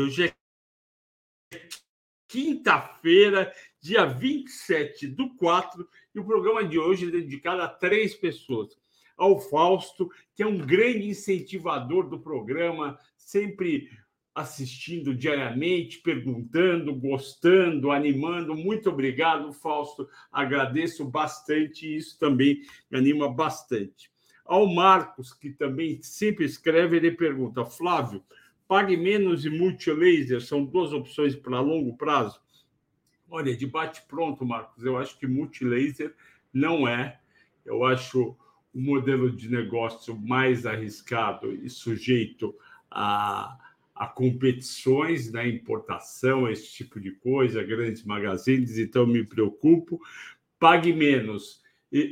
Hoje é quinta-feira, dia 27 do 4, e o programa de hoje é dedicado a três pessoas. Ao Fausto, que é um grande incentivador do programa, sempre assistindo diariamente, perguntando, gostando, animando. Muito obrigado, Fausto. Agradeço bastante isso também me anima bastante. Ao Marcos, que também sempre escreve, ele pergunta: Flávio, pague menos e multilaser são duas opções para longo prazo? Olha, debate pronto, Marcos. Eu acho que multilaser não é. Eu acho o modelo de negócio mais arriscado e sujeito a, a competições na né, importação, esse tipo de coisa, grandes magazines, então me preocupo. Pague menos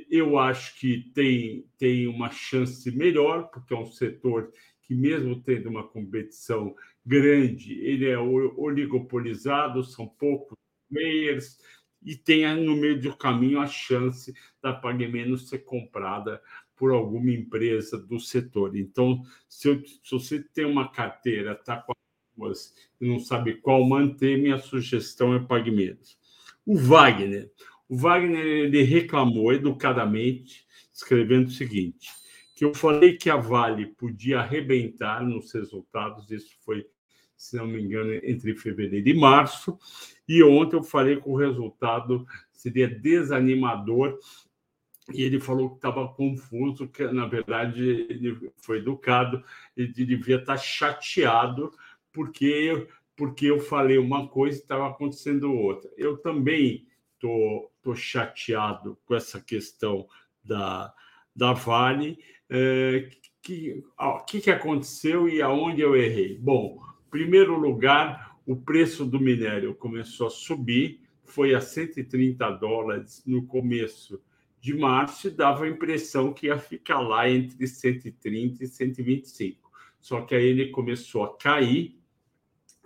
eu acho que tem, tem uma chance melhor, porque é um setor que, mesmo tendo uma competição grande, ele é oligopolizado, são poucos players, e tem no meio do caminho a chance da Pague Menos ser comprada por alguma empresa do setor. Então, se, eu, se você tem uma carteira, está com duas e não sabe qual manter, minha sugestão é Pague Menos. O Wagner. O Wagner ele reclamou educadamente, escrevendo o seguinte: que eu falei que a Vale podia arrebentar nos resultados, isso foi, se não me engano, entre fevereiro e março, e ontem eu falei que o resultado seria desanimador e ele falou que estava confuso, que na verdade ele foi educado, ele devia estar chateado porque porque eu falei uma coisa e estava acontecendo outra. Eu também estou tô, tô chateado com essa questão da, da Vale. É, que, o que, que aconteceu e aonde eu errei? Bom, primeiro lugar, o preço do minério começou a subir, foi a 130 dólares no começo de março e dava a impressão que ia ficar lá entre 130 e 125. Só que aí ele começou a cair,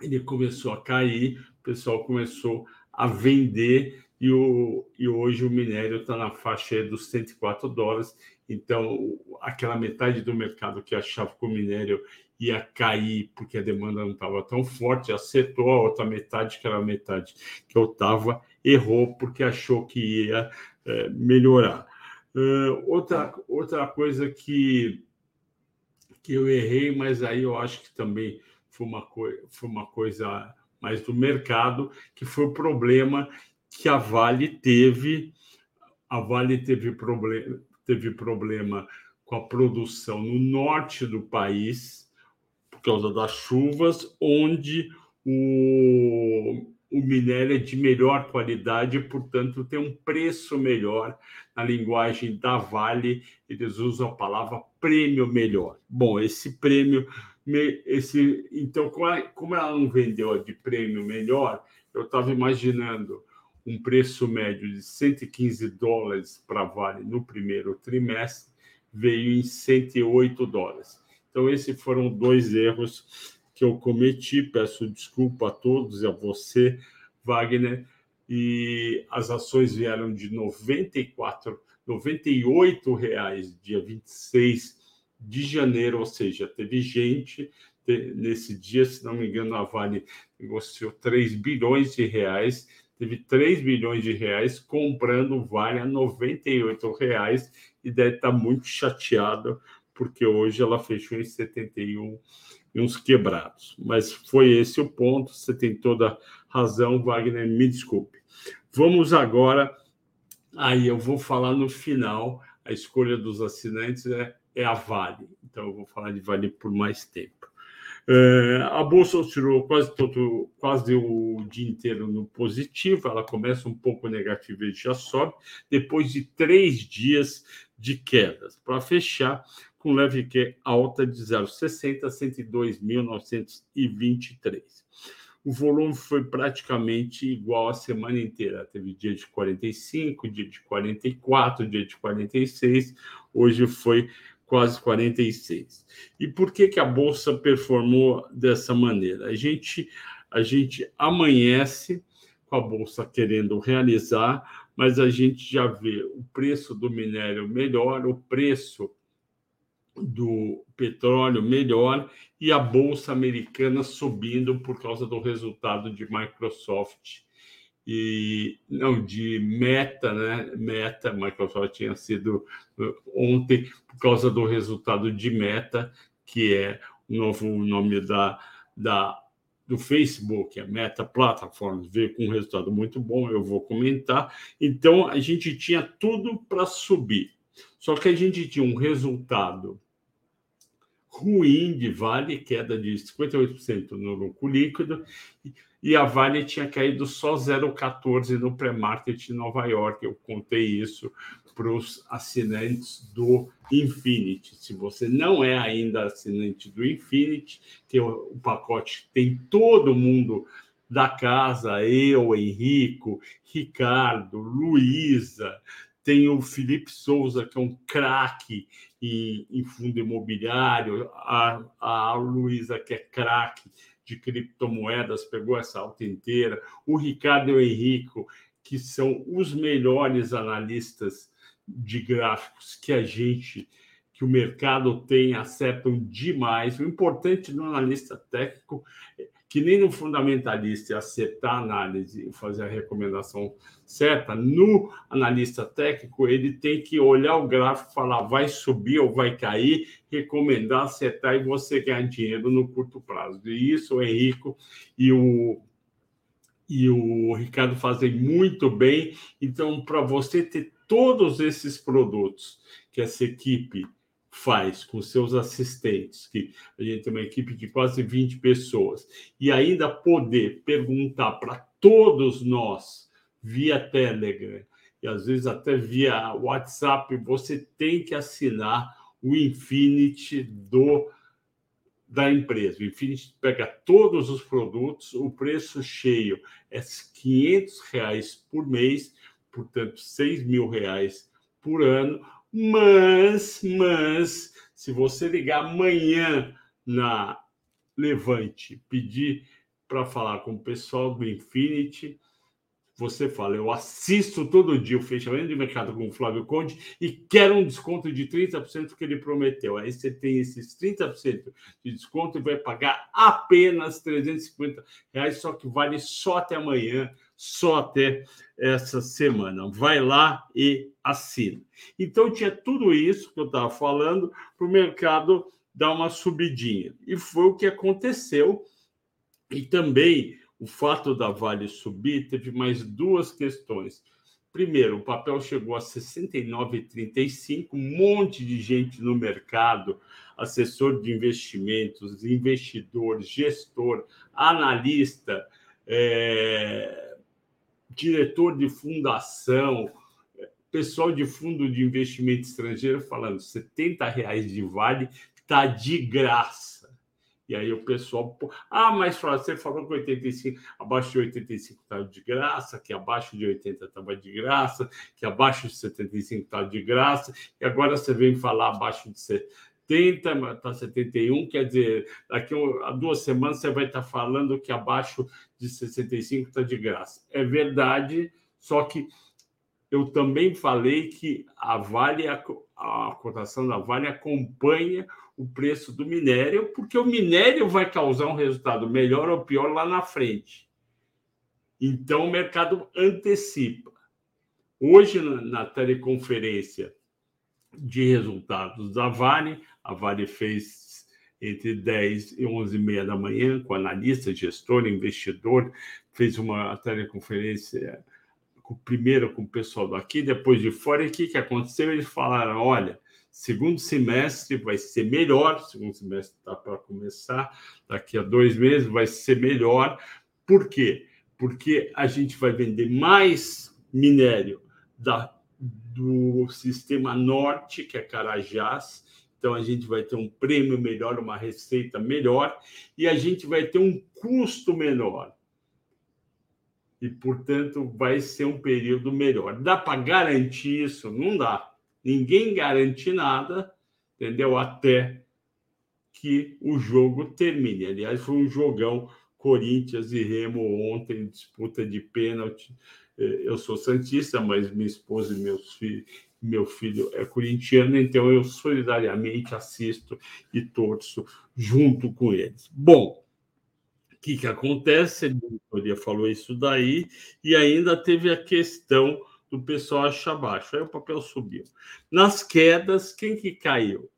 ele começou a cair, o pessoal começou a vender e, o, e hoje o minério está na faixa dos 104 dólares. Então, aquela metade do mercado que achava que o minério ia cair porque a demanda não estava tão forte, acertou a outra metade, que era a metade que eu estava, errou porque achou que ia é, melhorar. Uh, outra, outra coisa que, que eu errei, mas aí eu acho que também foi uma, foi uma coisa mais do mercado, que foi o problema que a Vale teve. A Vale teve problema, teve problema com a produção no norte do país, por causa das chuvas, onde o, o minério é de melhor qualidade, portanto, tem um preço melhor. Na linguagem da Vale, eles usam a palavra prêmio melhor. Bom, esse prêmio, esse, então, como ela não vendeu de prêmio melhor, eu estava imaginando um preço médio de 115 dólares para Vale no primeiro trimestre, veio em 108 dólares. Então, esses foram dois erros que eu cometi. Peço desculpa a todos e a você, Wagner. E as ações vieram de 94, 98 reais dia 26 de janeiro, ou seja, teve gente nesse dia, se não me engano, a Vale negociou 3 bilhões de reais teve 3 bilhões de reais comprando Vale a 98 reais e deve estar muito chateado porque hoje ela fechou em 71 e uns quebrados. Mas foi esse o ponto, você tem toda razão, Wagner, me desculpe. Vamos agora, aí eu vou falar no final, a escolha dos assinantes é, é a Vale, então eu vou falar de Vale por mais tempo. É, a bolsa oscilou quase todo, quase o dia inteiro no positivo. Ela começa um pouco negativa e já sobe depois de três dias de quedas, para fechar com leve que alta de 0,60 a 102.923. O volume foi praticamente igual a semana inteira. Teve dia de 45, dia de 44, dia de 46. Hoje foi quase 46. E por que, que a bolsa performou dessa maneira? A gente, a gente amanhece com a bolsa querendo realizar, mas a gente já vê o preço do minério melhor, o preço do petróleo melhor e a bolsa americana subindo por causa do resultado de Microsoft e não de Meta, né? Meta, Microsoft tinha sido uh, ontem por causa do resultado de Meta, que é o novo nome da, da do Facebook, a Meta Platforms, veio com um resultado muito bom, eu vou comentar. Então, a gente tinha tudo para subir. Só que a gente tinha um resultado ruim de Vale, queda de 58% no lucro líquido, e a Vale tinha caído só 0,14 no pré-market em Nova York. Eu contei isso para os assinantes do Infinity. Se você não é ainda assinante do Infinity, é o pacote tem todo mundo da casa, eu, Henrico, Ricardo, Luísa, tem o Felipe Souza, que é um craque em, em, fundo imobiliário, a, a Luísa, que é craque de criptomoedas, pegou essa alta inteira, o Ricardo e o Henrico, que são os melhores analistas de gráficos que a gente, que o mercado tem, acertam demais. O importante no analista técnico que nem no fundamentalista é acertar a análise e fazer a recomendação certa, no analista técnico, ele tem que olhar o gráfico, falar vai subir ou vai cair, recomendar, acertar e você ganhar dinheiro no curto prazo. E isso o Henrico e o, e o Ricardo fazem muito bem. Então, para você ter todos esses produtos que essa equipe faz com seus assistentes, que a gente tem uma equipe de quase 20 pessoas, e ainda poder perguntar para todos nós via Telegram e às vezes até via WhatsApp, você tem que assinar o Infinity do da empresa. O Infinity pega todos os produtos, o preço cheio é 500 reais por mês, portanto, 6 mil reais por ano mas, mas, se você ligar amanhã na Levante, pedir para falar com o pessoal do Infinity, você fala, eu assisto todo dia o fechamento de mercado com o Flávio Conde e quero um desconto de 30% que ele prometeu. Aí você tem esses 30% de desconto e vai pagar apenas 350 reais, só que vale só até amanhã, só até essa semana. Vai lá e assina. Então tinha tudo isso que eu estava falando para o mercado dar uma subidinha. E foi o que aconteceu. E também o fato da Vale subir teve mais duas questões. Primeiro, o papel chegou a 69,35, um monte de gente no mercado, assessor de investimentos, investidor, gestor, analista, é, diretor de fundação, pessoal de fundo de investimento estrangeiro falando 70 reais de vale está de graça. E aí o pessoal, ah, mas você falou que 85, abaixo de 85 estava de graça, que abaixo de 80 estava de graça, que abaixo de 75 estava de graça, e agora você vem falar abaixo de 70, está 71, quer dizer, daqui a duas semanas você vai estar tá falando que abaixo de 65 está de graça. É verdade, só que eu também falei que a Vale, a, a cotação da Vale acompanha o preço do minério, porque o minério vai causar um resultado melhor ou pior lá na frente. Então, o mercado antecipa. Hoje, na teleconferência de resultados da Vale, a Vale fez entre 10 e 11 e meia da manhã com analista, gestor, investidor, fez uma teleconferência primeiro com o pessoal daqui, depois de fora, e o que, que aconteceu? Eles falaram, olha, Segundo semestre vai ser melhor, segundo semestre está para começar, daqui a dois meses vai ser melhor. Por quê? Porque a gente vai vender mais minério da, do sistema norte, que é Carajás, então a gente vai ter um prêmio melhor, uma receita melhor, e a gente vai ter um custo menor. E, portanto, vai ser um período melhor. Dá para garantir isso? Não dá Ninguém garante nada, entendeu? Até que o jogo termine. Aliás, foi um jogão Corinthians e Remo ontem, disputa de pênalti. eh, eu sou santista, mas minha esposa e meus filhos meu filho é corintiano, então eu solidariamente assisto e torço junto com eles. Bom, o que, que acontece? A diretoria falou isso daí, e ainda teve a questão do pessoal achar baixo. Aí o papel subiu. Nas quedas, quem que caiu?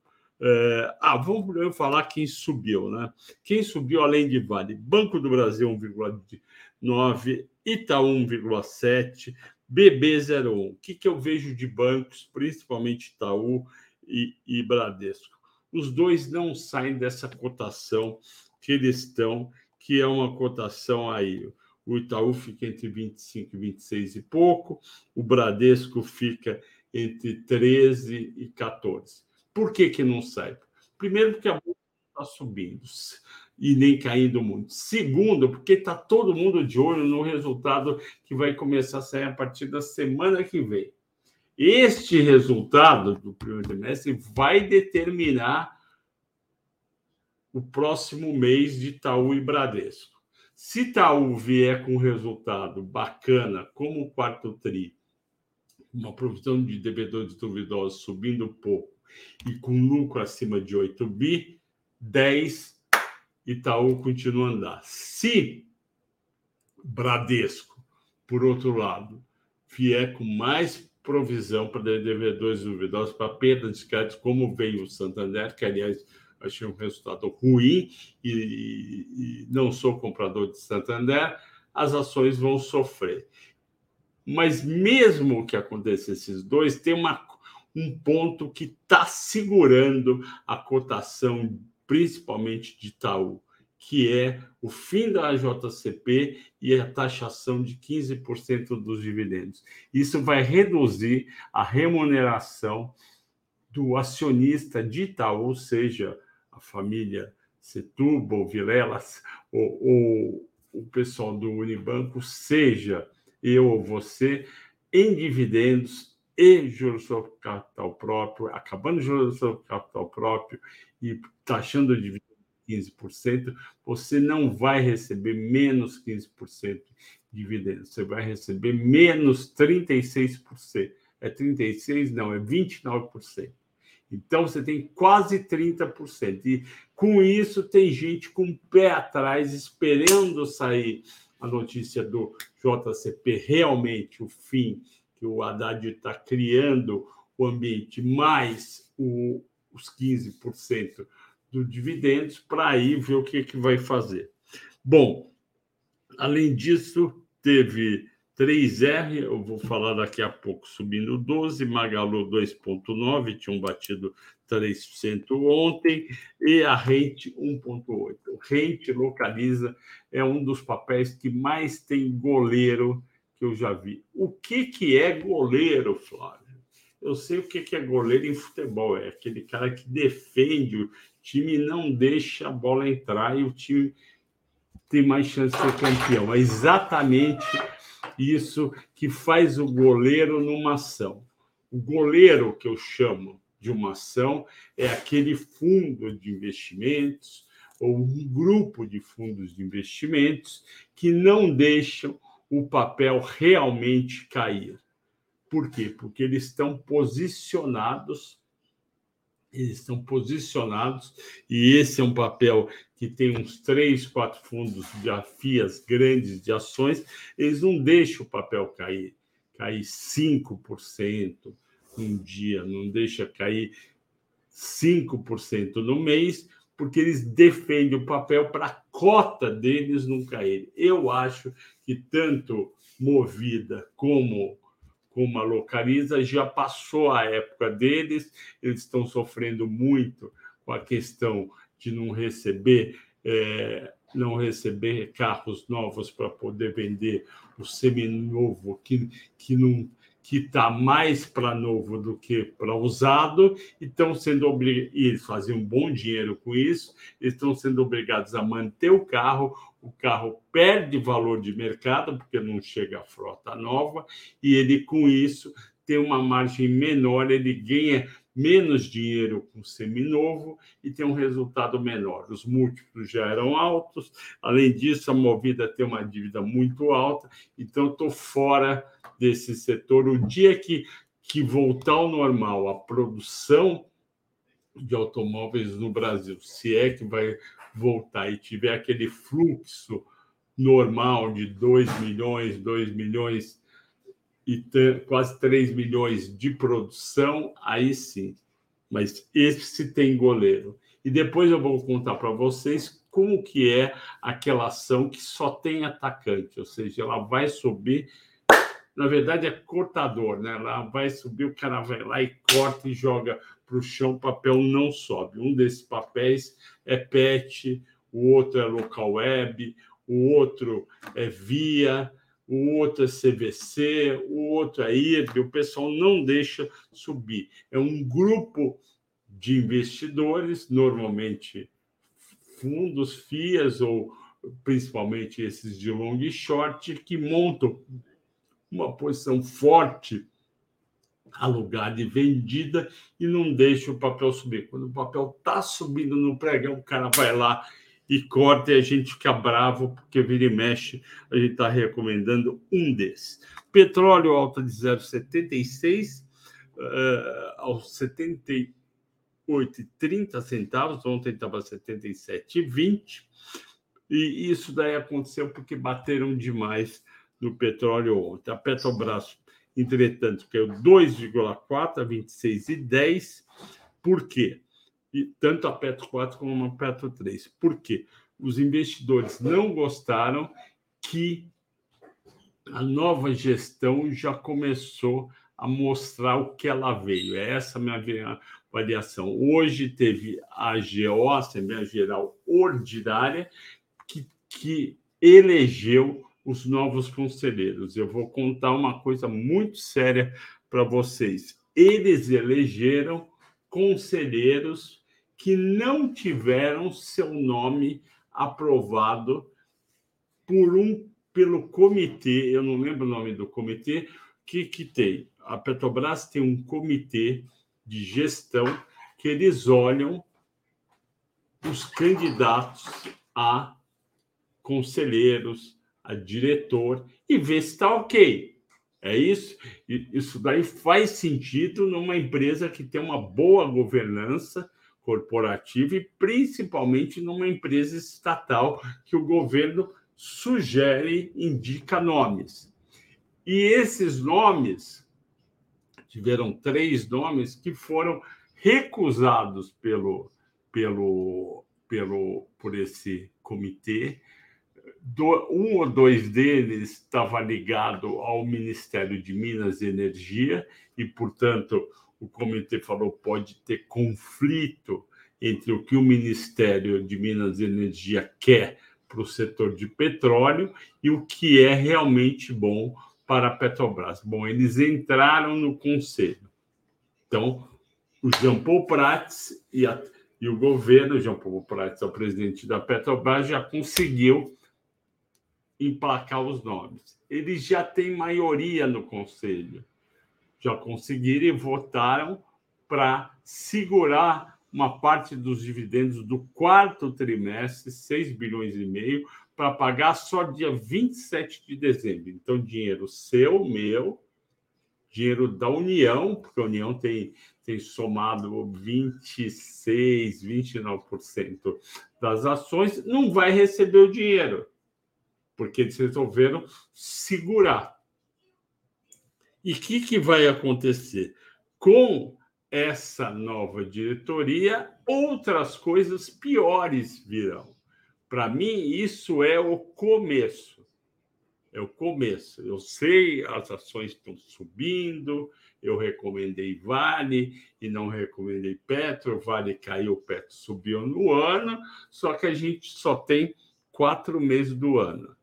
É, ah, vamos falar quem subiu, né? Quem subiu além de Vale? Banco do Brasil 1,9, Itaú 1,7, BB01. O que, que eu vejo de bancos, principalmente Itaú e, e Bradesco? Os dois não saem dessa cotação que eles estão, que é uma cotação aí o Itaú fica entre 25 e 26 e pouco, o Bradesco fica entre 13 e 14. Por que, que não sai? Primeiro, porque a bolsa está subindo e nem caindo muito. Segundo, porque está todo mundo de olho no resultado que vai começar a sair a partir da semana que vem. Este resultado do primeiro trimestre vai determinar o próximo mês de Itaú e Bradesco. Se Itaú vier com um resultado bacana, como o quarto TRI, uma provisão de devedores duvidosos subindo pouco e com lucro acima de 8 bi, 10 Itaú continua a andar. Se Bradesco, por outro lado, vier com mais provisão para devedores duvidosos para perda de crédito, como veio o Santander, que aliás achei um resultado ruim e, e, não sou comprador de Santander, as ações vão sofrer. Mas mesmo que aconteça esses dois, tem uma, um ponto que está segurando a cotação, principalmente de Itaú, que é o fim da JCP e a taxação de 15% dos dividendos. Isso vai reduzir a remuneração do acionista de Itaú, seja a família Setúbal, Vilelas, ou, ou o pessoal do Unibanco, seja eu ou você, em dividendos e juros sobre capital próprio, acabando juros sobre capital próprio e taxando dividendo de 15%, você não vai receber menos 15% de dividendos, você vai receber menos 36%. É 36%? Não, é 29%. Então você tem quase 30%. E com isso tem gente com o pé atrás esperando sair a notícia do JCP realmente o fim que o Haddad está criando o ambiente mais o, os 15% dos dividendos para aí ver o que, que vai fazer. Bom, além disso, teve 3R, eu vou falar daqui a pouco, subindo 12, Magalu 2,9, tinham batido 3% ontem, e a Rente 1,8. Rente localiza, é um dos papéis que mais tem goleiro que eu já vi. O que, que é goleiro, Flávio? Eu sei o que, é goleiro em futebol, é aquele cara que defende o time não deixa a bola entrar e o time tem mais chance de ser campeão. É exatamente isso que faz o goleiro numa ação. O goleiro que eu chamo de uma ação é aquele fundo de investimentos ou um grupo de fundos de investimentos que não deixam o papel realmente cair. Por quê? Porque eles estão posicionados eles estão posicionados e esse é um papel que tem uns três, quatro fundos de FIAs grandes de ações, eles não deixam o papel cair, cair 5% um dia, não deixa cair 5% no mês, porque eles defendem o papel para a cota deles não cair. Eu acho que tanto Movida como como a Localiza, já passou a época deles, eles estão sofrendo muito com a questão de não receber é, não receber carros novos para poder vender o seminovo que, que não que está mais para novo do que para usado, estão sendo obrigados, e eles um bom dinheiro com isso, estão sendo obrigados a manter o carro, o carro perde valor de mercado, porque não chega a frota nova, e ele, com isso, tem uma margem menor, ele ganha menos dinheiro com seminovo e tem um resultado menor. Os múltiplos já eram altos, além disso, a Movida tem uma dívida muito alta, então estou fora desse setor. O dia que, que voltar ao normal a produção de automóveis no Brasil, se é que vai voltar e tiver aquele fluxo normal de 2 milhões, 2 milhões e quase 3 milhões de produção, aí sim. Mas esse tem goleiro. E depois eu vou contar para vocês como que é aquela ação que só tem atacante, ou seja, ela vai subir na verdade é cortador, né? Ela vai subir, o cara vai lá e corta e joga para o chão, papel não sobe. Um desses papéis é PET, o outro é local web, o outro é via, o outro é CVC, o outro é IRB, o pessoal não deixa subir. É um grupo de investidores, normalmente fundos, FIAs ou principalmente esses de long e short, que montam uma posição forte alugada e vendida e não deixa o papel subir. Quando o papel está subindo no pregão, o cara vai lá e corta e a gente fica bravo porque vira e mexe. A gente está recomendando um desses. Petróleo alta de 0,76 uh, aos 78,30 centavos. Ontem estava 77,20. E isso daí aconteceu porque bateram demais no petróleo ontem. A Petrobras, entretanto, caiu 2,4 a 26,10. Por quê? E tanto a Petro 4 como a Petro 3. Por quê? Os investidores não gostaram que a nova gestão já começou a mostrar o que ela veio. É essa a minha avaliação. Hoje teve a GO, Assembleia Geral Ordinária, que, que elegeu os novos conselheiros. Eu vou contar uma coisa muito séria para vocês. Eles elegeram conselheiros que não tiveram seu nome aprovado por um pelo comitê, eu não lembro o nome do comitê, que que tem? A Petrobras tem um comitê de gestão que eles olham os candidatos a conselheiros, diretor e ver se está ok. É isso? Isso daí faz sentido numa empresa que tem uma boa governança corporativa e principalmente numa empresa estatal que o governo sugere, indica nomes. E esses nomes tiveram três nomes que foram recusados pelo, pelo, pelo por esse comitê do, um ou dois deles estava ligado ao Ministério de Minas e Energia e, portanto, o comitê falou pode ter conflito entre o que o Ministério de Minas e Energia quer para o setor de petróleo e o que é realmente bom para a Petrobras. Bom, eles entraram no conselho. Então, o Jean Paul Prats e, a, e o governo, Jean Paul Prats, o presidente da Petrobras, já conseguiu emplacar os nomes. Eles já têm maioria no conselho, já conseguiram e votaram para segurar uma parte dos dividendos do quarto trimestre, 6 bilhões e meio, para pagar só dia 27 de dezembro. Então, dinheiro seu, meu, dinheiro da União, porque a União tem, tem somado 26, 29% das ações, não vai receber o dinheiro porque eles resolveram segurar. E o que, que vai acontecer? Com essa nova diretoria, outras coisas piores virão. Para mim, isso é o começo. É o começo. Eu sei, as ações estão subindo, eu recomendei Vale e não recomendei Petro, Vale caiu, Petro subiu no ano, só que a gente só tem quatro meses do ano.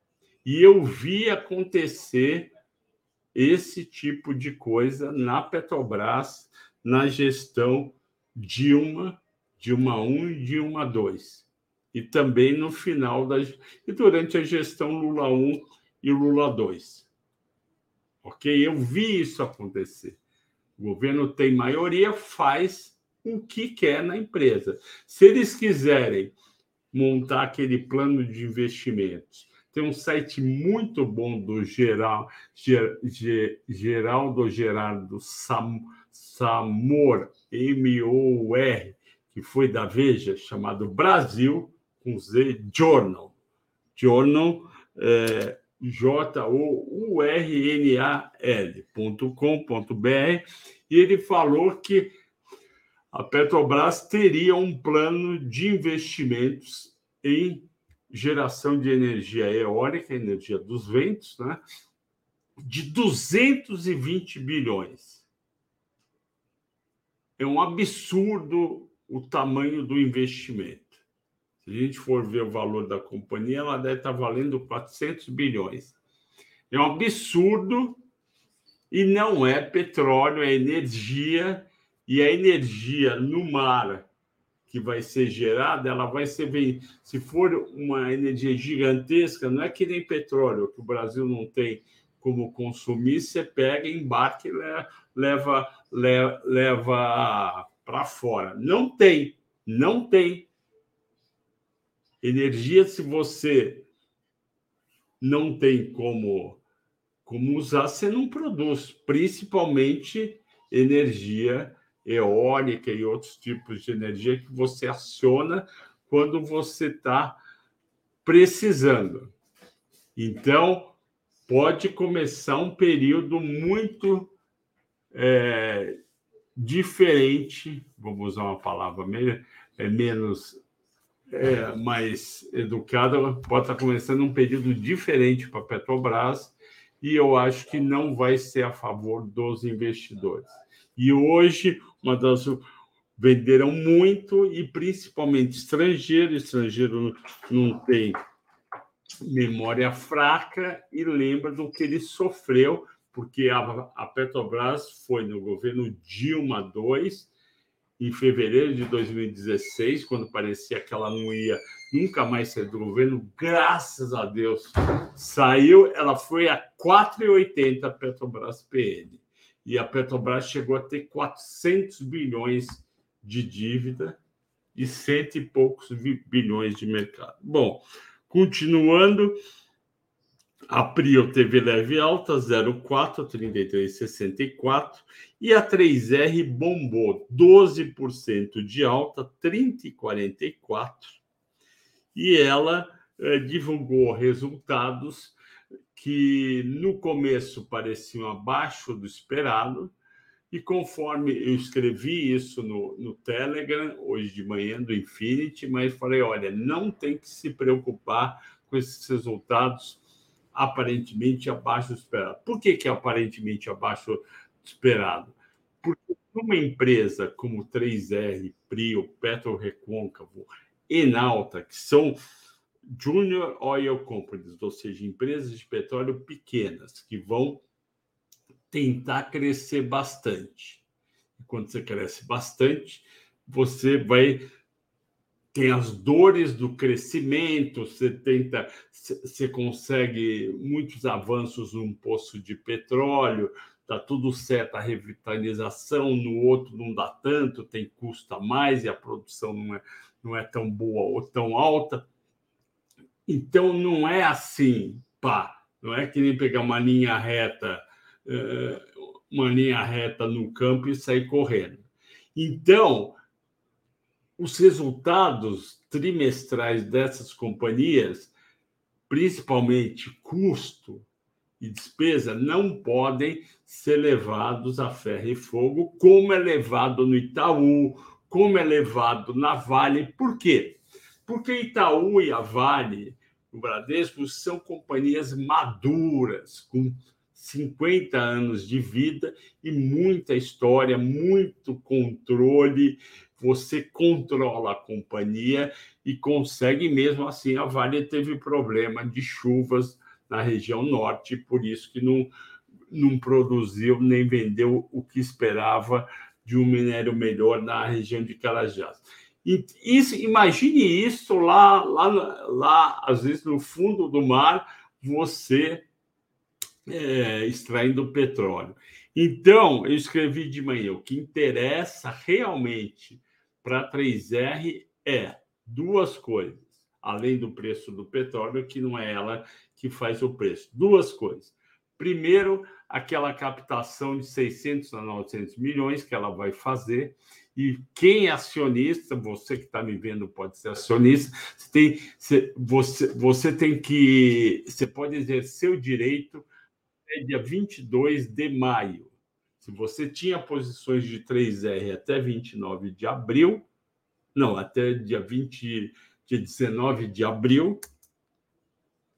E eu vi acontecer esse tipo de coisa na Petrobras, na gestão Dilma, Dilma 1 e Dilma 2. E também no final da e durante a gestão Lula 1 e Lula 2. OK? Eu vi isso acontecer. O governo tem maioria, faz o que quer na empresa. Se eles quiserem montar aquele plano de investimentos, tem um site muito bom do Geral, Ger, Ger, Geraldo Gerardo Sam, Samor, M-O-R, que foi da Veja, chamado Brasil, com Z, Journal. Journal, é, J-O-U-R-N-A-L.com.br, e ele falou que a Petrobras teria um plano de investimentos em geração de energia eólica, energia dos ventos, né, de 220 bilhões. É um absurdo o tamanho do investimento. Se a gente for ver o valor da companhia, ela deve estar valendo 400 bilhões. É um absurdo e não é petróleo, é energia, e a energia no mar que vai ser gerada, ela vai ser bem. Se for uma energia gigantesca, não é que nem petróleo, que o Brasil não tem como consumir, você pega, embarque e leva, leva, leva para fora. Não tem, não tem. Energia, se você não tem como, como usar, você não produz, principalmente energia eólica e outros tipos de energia que você aciona quando você está precisando. Então, pode começar um período muito é, diferente, vamos usar uma palavra é, menos é, mais educada, pode estar começando um período diferente para a Petrobras e eu acho que não vai ser a favor dos investidores. E hoje, uma das venderam muito e principalmente estrangeiro, estrangeiro não tem memória fraca e lembra do que ele sofreu, porque a, Petrobras foi no governo Dilma II, em fevereiro de 2016, quando parecia que ela não ia nunca mais sair do governo, graças a Deus saiu, ela foi a 4,80 Petrobras PN e a Petrobras chegou a ter 400 bilhões de dívida e cento e poucos bilhões de mercado. Bom, continuando, a Prio teve leve alta, 0,4, 33,64, e a 3R bombou 12% de alta, 30,44, e ela eh, divulgou resultados que no começo pareciam abaixo do esperado, e conforme eu escrevi isso no, no Telegram, hoje de manhã, do Infinity, mas falei: olha, não tem que se preocupar com esses resultados aparentemente abaixo do esperado. Por que, que é aparentemente abaixo do esperado? Porque uma empresa como 3R, Prio, Petro Recôncavo, Enalta, que são Junior Oil Companies, ou seja, empresas de petróleo pequenas que vão tentar crescer bastante. E quando você cresce bastante, você vai tem as dores do crescimento, você tenta, você consegue muitos avanços num poço de petróleo, tá tudo certo a revitalização, no outro não dá tanto, tem custa mais e a produção não é, não é tão boa ou tão alta. Então, não é assim, pá, não é que nem pegar uma linha reta, eh, uma linha reta no campo e sair correndo. Então, os resultados trimestrais dessas companhias, principalmente custo e despesa, não podem ser levados a ferro e fogo, como é levado no Itaú, como é levado na Vale. Por quê? Porque Itaú e a Vale, o Bradesco, são companhias maduras, com 50 anos de vida e muita história, muito controle. Você controla a companhia e consegue, mesmo assim, a Vale teve problema de chuvas na região norte, por isso que não, não produziu nem vendeu o que esperava de um minério melhor na região de Carajás. Isso, imagine isso lá, lá, lá, às vezes no fundo do mar, você é, extraindo petróleo. Então, eu escrevi de manhã: o que interessa realmente para a 3R é duas coisas, além do preço do petróleo, que não é ela que faz o preço. Duas coisas. Primeiro, aquela captação de 600 a 900 milhões que ela vai fazer. E quem é acionista, você que está me vendo pode ser acionista, você tem, você, você tem que. Você pode exercer o direito até dia 22 de maio. Se você tinha posições de 3R até 29 de abril, não, até dia 20, dia 19 de abril,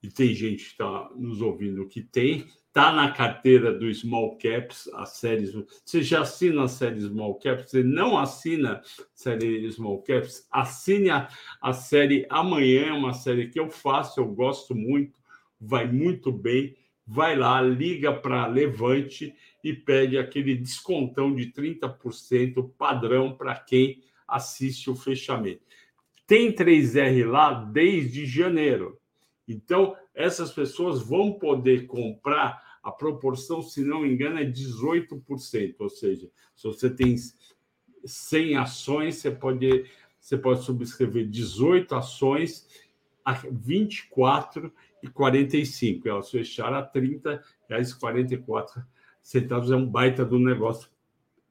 e tem gente que está nos ouvindo que tem, está na carteira do Small Caps, as séries. Você já assina a série Small Caps? Você não assina a série Small Caps? Assine a, a série Amanhã, é uma série que eu faço, eu gosto muito, vai muito bem. Vai lá, liga para Levante e pede aquele descontão de 30% padrão para quem assiste o fechamento. Tem 3R lá desde janeiro. Então, essas pessoas vão poder comprar a proporção, se não me engano, é 18%. Ou seja, se você tem 100 ações, você pode, você pode subscrever 18 ações a 24 e 45. Elas fecharam a 30 reais 44 centavos. É um baita do negócio.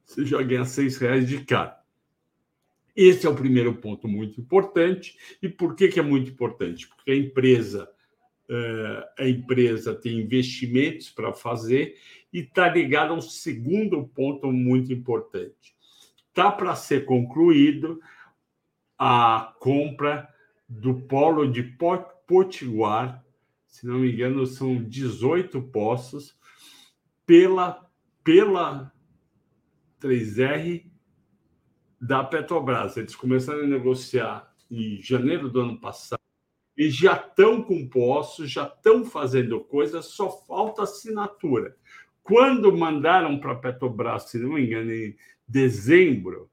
Você já ganha 6 reais de cara. Esse é o primeiro ponto muito importante. E por que, que é muito importante? Porque a empresa, a empresa tem investimentos para fazer e está ligada a um segundo ponto muito importante. Está para ser concluído a compra do polo de Potiguar, se não me engano, são 18 poços, pela, pela 3R da Petrobras. Eles começaram a negociar em janeiro do ano passado e já estão com postos, já estão fazendo coisas, só falta assinatura. Quando mandaram para a Petrobras, se não me engano, em dezembro,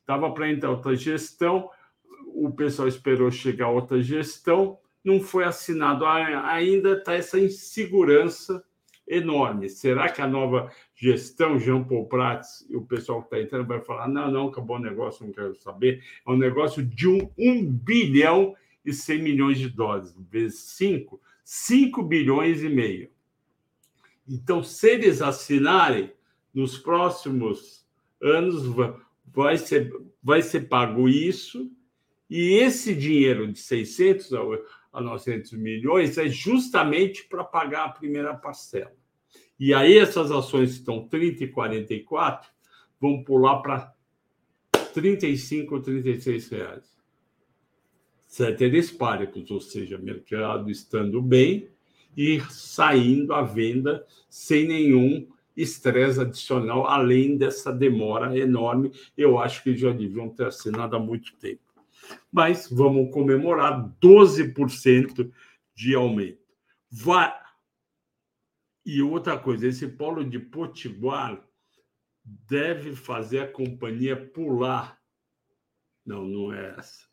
estava para entrar outra gestão, o pessoal esperou chegar outra gestão, não foi assinado. Ainda está essa insegurança enorme. Será que a nova gestão, Jean Paul Prats, e o pessoal que está entrando vai falar: não, não, acabou o negócio, não quero saber. É um negócio de um, um bilhão e 100 milhões de dólares, vezes 5, 5 bilhões e meio. Então, se eles assinarem, nos próximos anos vai ser, vai ser pago isso, e esse dinheiro de 600 a 900 milhões é justamente para pagar a primeira parcela. E aí essas ações que estão 30 e 44 vão pular para 35 ou 36 reais. Ceteris paribus, ou seja, mercado estando bem e saindo à venda sem nenhum estresse adicional, além dessa demora enorme. Eu acho que já deviam ter assinado há muito tempo mas vamos comemorar 12% de aumento. Vai... E outra coisa, esse polo de Potiguar deve fazer a companhia pular. Não, não é essa.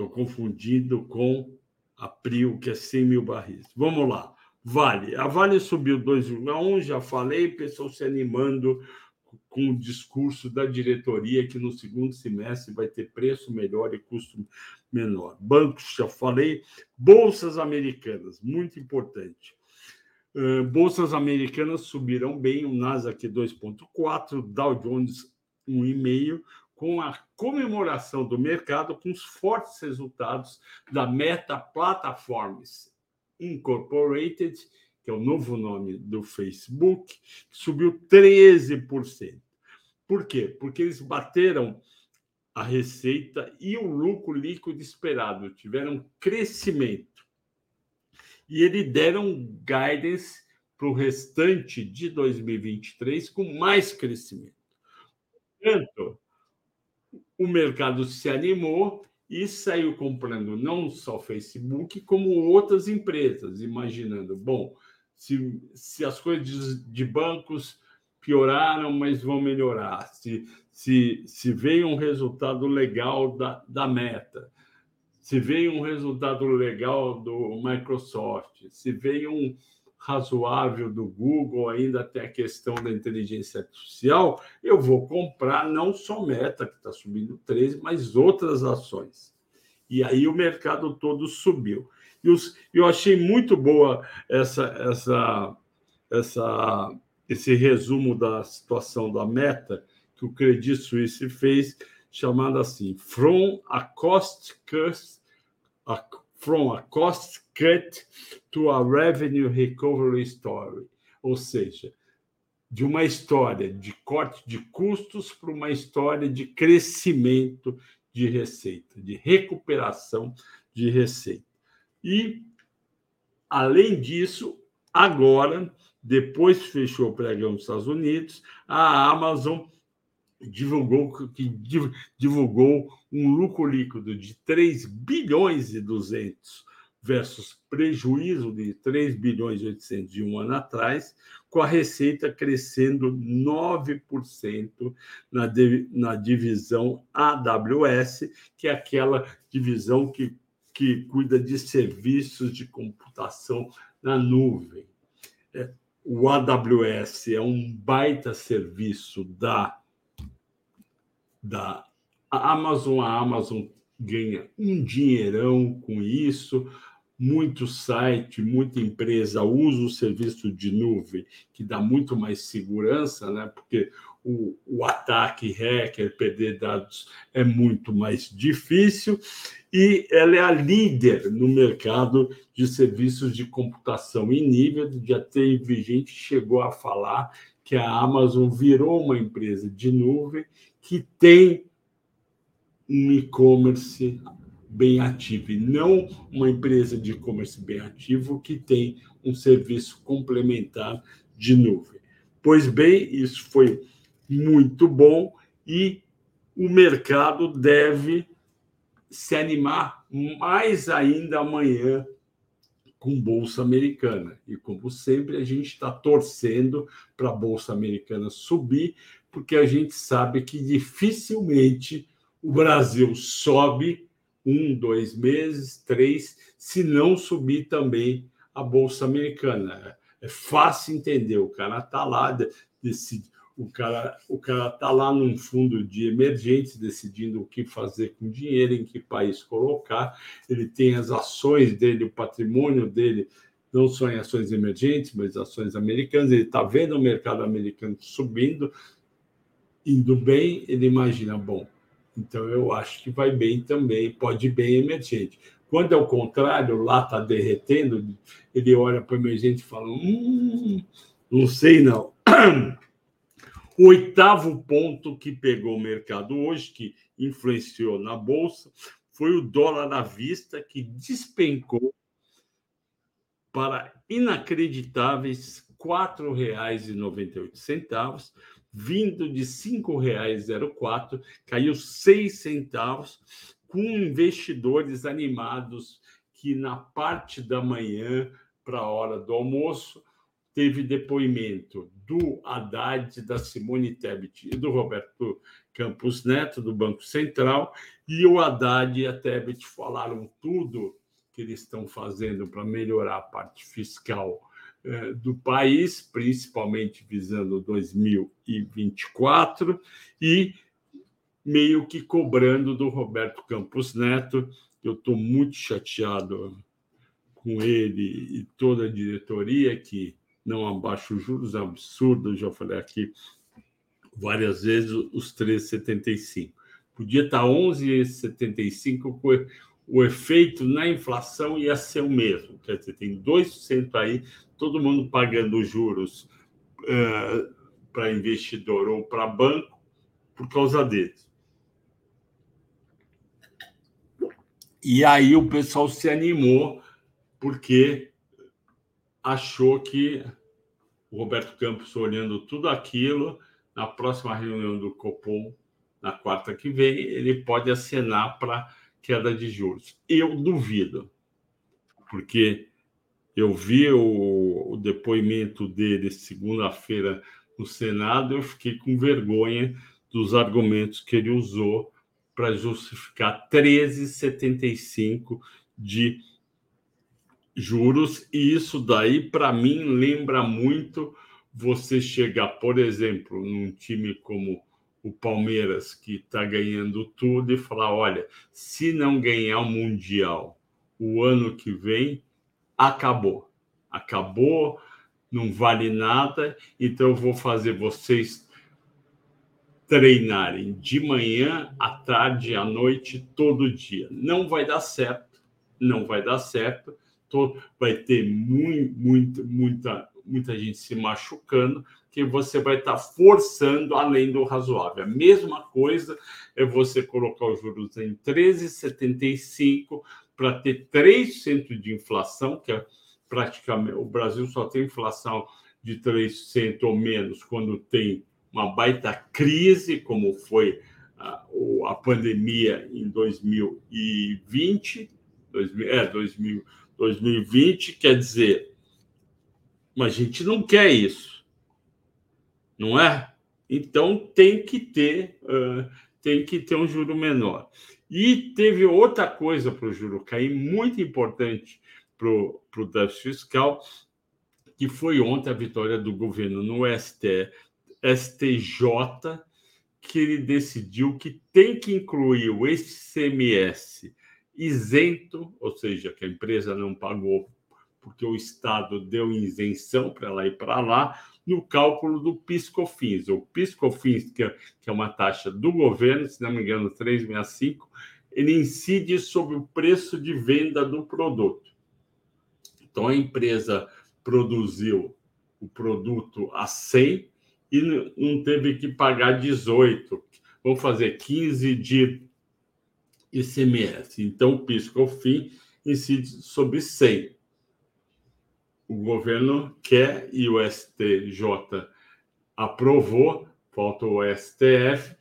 Estou confundindo com a Prio, que é 100 mil barris. Vamos lá. Vale. A Vale subiu 2,1, já falei, pessoal se animando com o discurso da diretoria que no segundo semestre vai ter preço melhor e custo menor. Bancos, já falei. Bolsas americanas, muito importante. Bolsas americanas subirão bem, o Nasdaq 2,4, Dow Jones 1,5, com a comemoração do mercado com os fortes resultados da Meta Platforms Incorporated que é o novo nome do Facebook, subiu 13%. Por quê? Porque eles bateram a receita e o lucro líquido esperado, tiveram crescimento. E eles deram guidance para o restante de 2023 com mais crescimento. Portanto, o mercado se animou e saiu comprando não só Facebook, como outras empresas, imaginando, bom, se, se as coisas de bancos pioraram, mas vão melhorar, se, se, se veio um resultado legal da, da meta, se veio um resultado legal do Microsoft, se veio um razoável do Google, ainda tem a questão da inteligência artificial, eu vou comprar não só Meta, que está subindo 13, mas outras ações. E aí o mercado todo subiu. E os, eu achei muito boa essa, essa, essa, esse resumo da situação da Meta que o Credit Suisse fez, chamado assim: From a cost cut, a, from a cost cut to a revenue recovery story. Ou seja, de uma história de corte de custos para uma história de crescimento de receita, de recuperação de receita. E, além disso, agora, depois fechou o pregão nos Estados Unidos, a Amazon divulgou que divulgou um lucro líquido de 3 bilhões e 200 versus prejuízo de 3 bilhões e 800 de um ano atrás, com a receita crescendo 9% na, na divisão AWS, que é aquela divisão que, que cuida de serviços de computação na nuvem. É, o AWS é um baita serviço da, da Amazon. A Amazon ganha um dinheirão com isso muito site, muita empresa usa o serviço de nuvem, que dá muito mais segurança, né? porque o, o ataque hacker, perder dados é muito mais difícil, e ela é a líder no mercado de serviços de computação em nível. Já teve gente chegou a falar que a Amazon virou uma empresa de nuvem que tem um e-commerce bem ativo e não uma empresa de e-commerce bem ativo que tem um serviço complementar de nuvem. Pois bem, isso foi muito bom e o mercado deve se animar mais ainda amanhã com Bolsa Americana. E, como sempre, a gente está torcendo para a Bolsa Americana subir, porque a gente sabe que dificilmente o Brasil sobe um, dois meses, três, se não subir também a Bolsa Americana. É fácil entender, o cara está lá, decide, o cara o cara está lá num fundo de emergentes decidindo o que fazer com o dinheiro, em que país colocar. Ele tem as ações dele, o patrimônio dele, não só em ações emergentes, mas ações americanas. Ele está vendo o mercado americano subindo, indo bem. Ele imagina, bom, então, eu acho que vai bem também, pode ir bem emergente. Quando é o contrário, lá está derretendo, ele olha para o emergente e fala: hum, não sei não. O oitavo ponto que pegou o mercado hoje, que influenciou na Bolsa, foi o dólar à vista, que despencou para inacreditáveis R$ 4,98 vindo de R$ 5,04, caiu seis centavos, com investidores animados que na parte da manhã para a hora do almoço teve depoimento do Haddad, da Simone Tebet e do Roberto Campos Neto, do Banco Central, e o Haddad e a Tebet falaram tudo que eles estão fazendo para melhorar a parte fiscal do país, principalmente visando 2024, e meio que cobrando do Roberto Campos Neto. Eu estou muito chateado com ele e toda a diretoria que não abaixa os juros, é um absurdo, já falei aqui várias vezes, os 3,75. Podia estar 11,75 o efeito na inflação ia ser o mesmo. Quer dizer, tem 2% aí, todo mundo pagando juros uh, para investidor ou para banco por causa deles. E aí o pessoal se animou porque achou que o Roberto Campos, olhando tudo aquilo, na próxima reunião do Copom, na quarta que vem, ele pode acenar para queda de juros. Eu duvido, porque eu vi o, o depoimento dele segunda-feira no Senado, eu fiquei com vergonha dos argumentos que ele usou para justificar 13,75 de juros, e isso daí, para mim, lembra muito você chegar, por exemplo, num time como o Palmeiras, que está ganhando tudo, e falar: olha, se não ganhar o Mundial o ano que vem, acabou. Acabou, não vale nada, então eu vou fazer vocês treinarem de manhã, à tarde, à noite, todo dia. Não vai dar certo, não vai dar certo. Vai ter muito, muito, muita, muita gente se machucando, que você vai estar forçando além do razoável. A mesma coisa é você colocar os juros em 13,75 para ter 3% de inflação, que é praticamente o Brasil só tem inflação de 3% ou menos quando tem uma baita crise, como foi a, a pandemia em 2020, 2000, é, 2000, 2020, quer dizer, mas a gente não quer isso, não é? Então tem que ter, uh, tem que ter um juro menor. E teve outra coisa para o juro cair, muito importante para o déficit fiscal, que foi ontem a vitória do governo no STF, STJ que ele decidiu que tem que incluir o ICMS isento, ou seja, que a empresa não pagou porque o Estado deu isenção para ela ir para lá, no cálculo do PiscoFins. O PiscoFins, que é, que é uma taxa do governo, se não me engano, 365, ele incide sobre o preço de venda do produto. Então, a empresa produziu o produto a 100, e não teve que pagar 18. Vamos fazer 15 de ICMS. Então, o PIS/COFINS incide sobre 100. O governo quer e o STJ aprovou, falta o STF,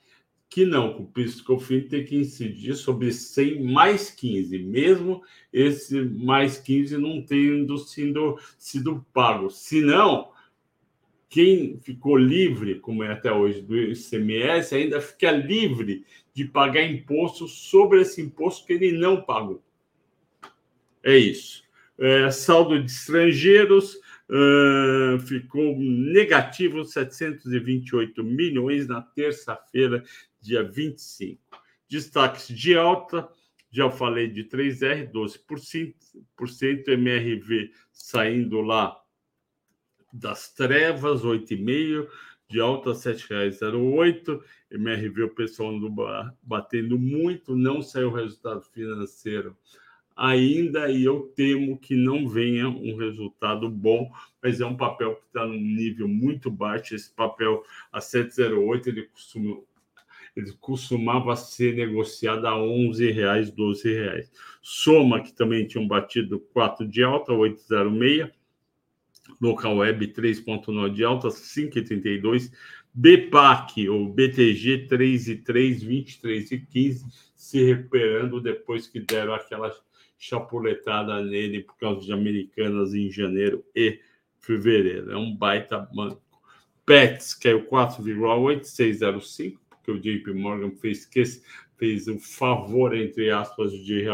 que não, o PIS/COFINS tem que incidir sobre 100 mais 15, mesmo esse mais 15 não tendo sido, sido pago. Se não, quem ficou livre, como é até hoje, do ICMS, ainda fica livre de pagar imposto sobre esse imposto que ele não pagou. É isso. É, saldo de estrangeiros uh, ficou negativo 728 milhões na terça-feira, dia 25. Destaques de alta, já falei de 3R, 12%, MRV saindo lá das trevas, 8,5, de alta R$ 7,08. MRV, o pessoal batendo muito, não saiu resultado financeiro ainda e eu temo que não venha um resultado bom, mas é um papel que está num nível muito baixo. Esse papel a 708 ele, costuma, ele costumava ser negociado a R$ 11,00, R$ 12,00. Soma, que também tinha um batido 4 de alta, 806 local web 3.9 de alta, 5,32. BPAC, ou BTG 3,3, 23 e 15, se recuperando depois que deram aquela chapuletada nele por causa de Americanas em janeiro e fevereiro. É um baita banco. PETS caiu 4,8605, porque o JP Morgan fez, fez o favor, entre aspas, de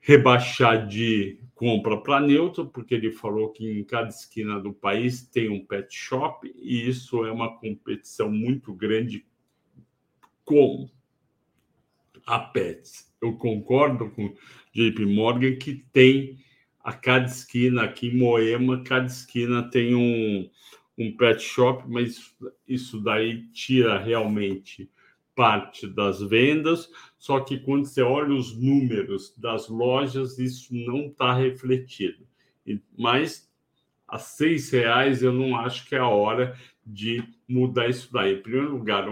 rebaixar de compra para neutro, porque ele falou que em cada esquina do país tem um pet shop, e isso é uma competição muito grande com a Pets. Eu concordo com JP Morgan que tem a cada esquina aqui em Moema, cada esquina tem um, um pet shop, mas isso daí tira realmente parte das vendas, só que quando você olha os números das lojas, isso não está refletido. Mas a seis reais eu não acho que é a hora de mudar isso daí. Em primeiro lugar,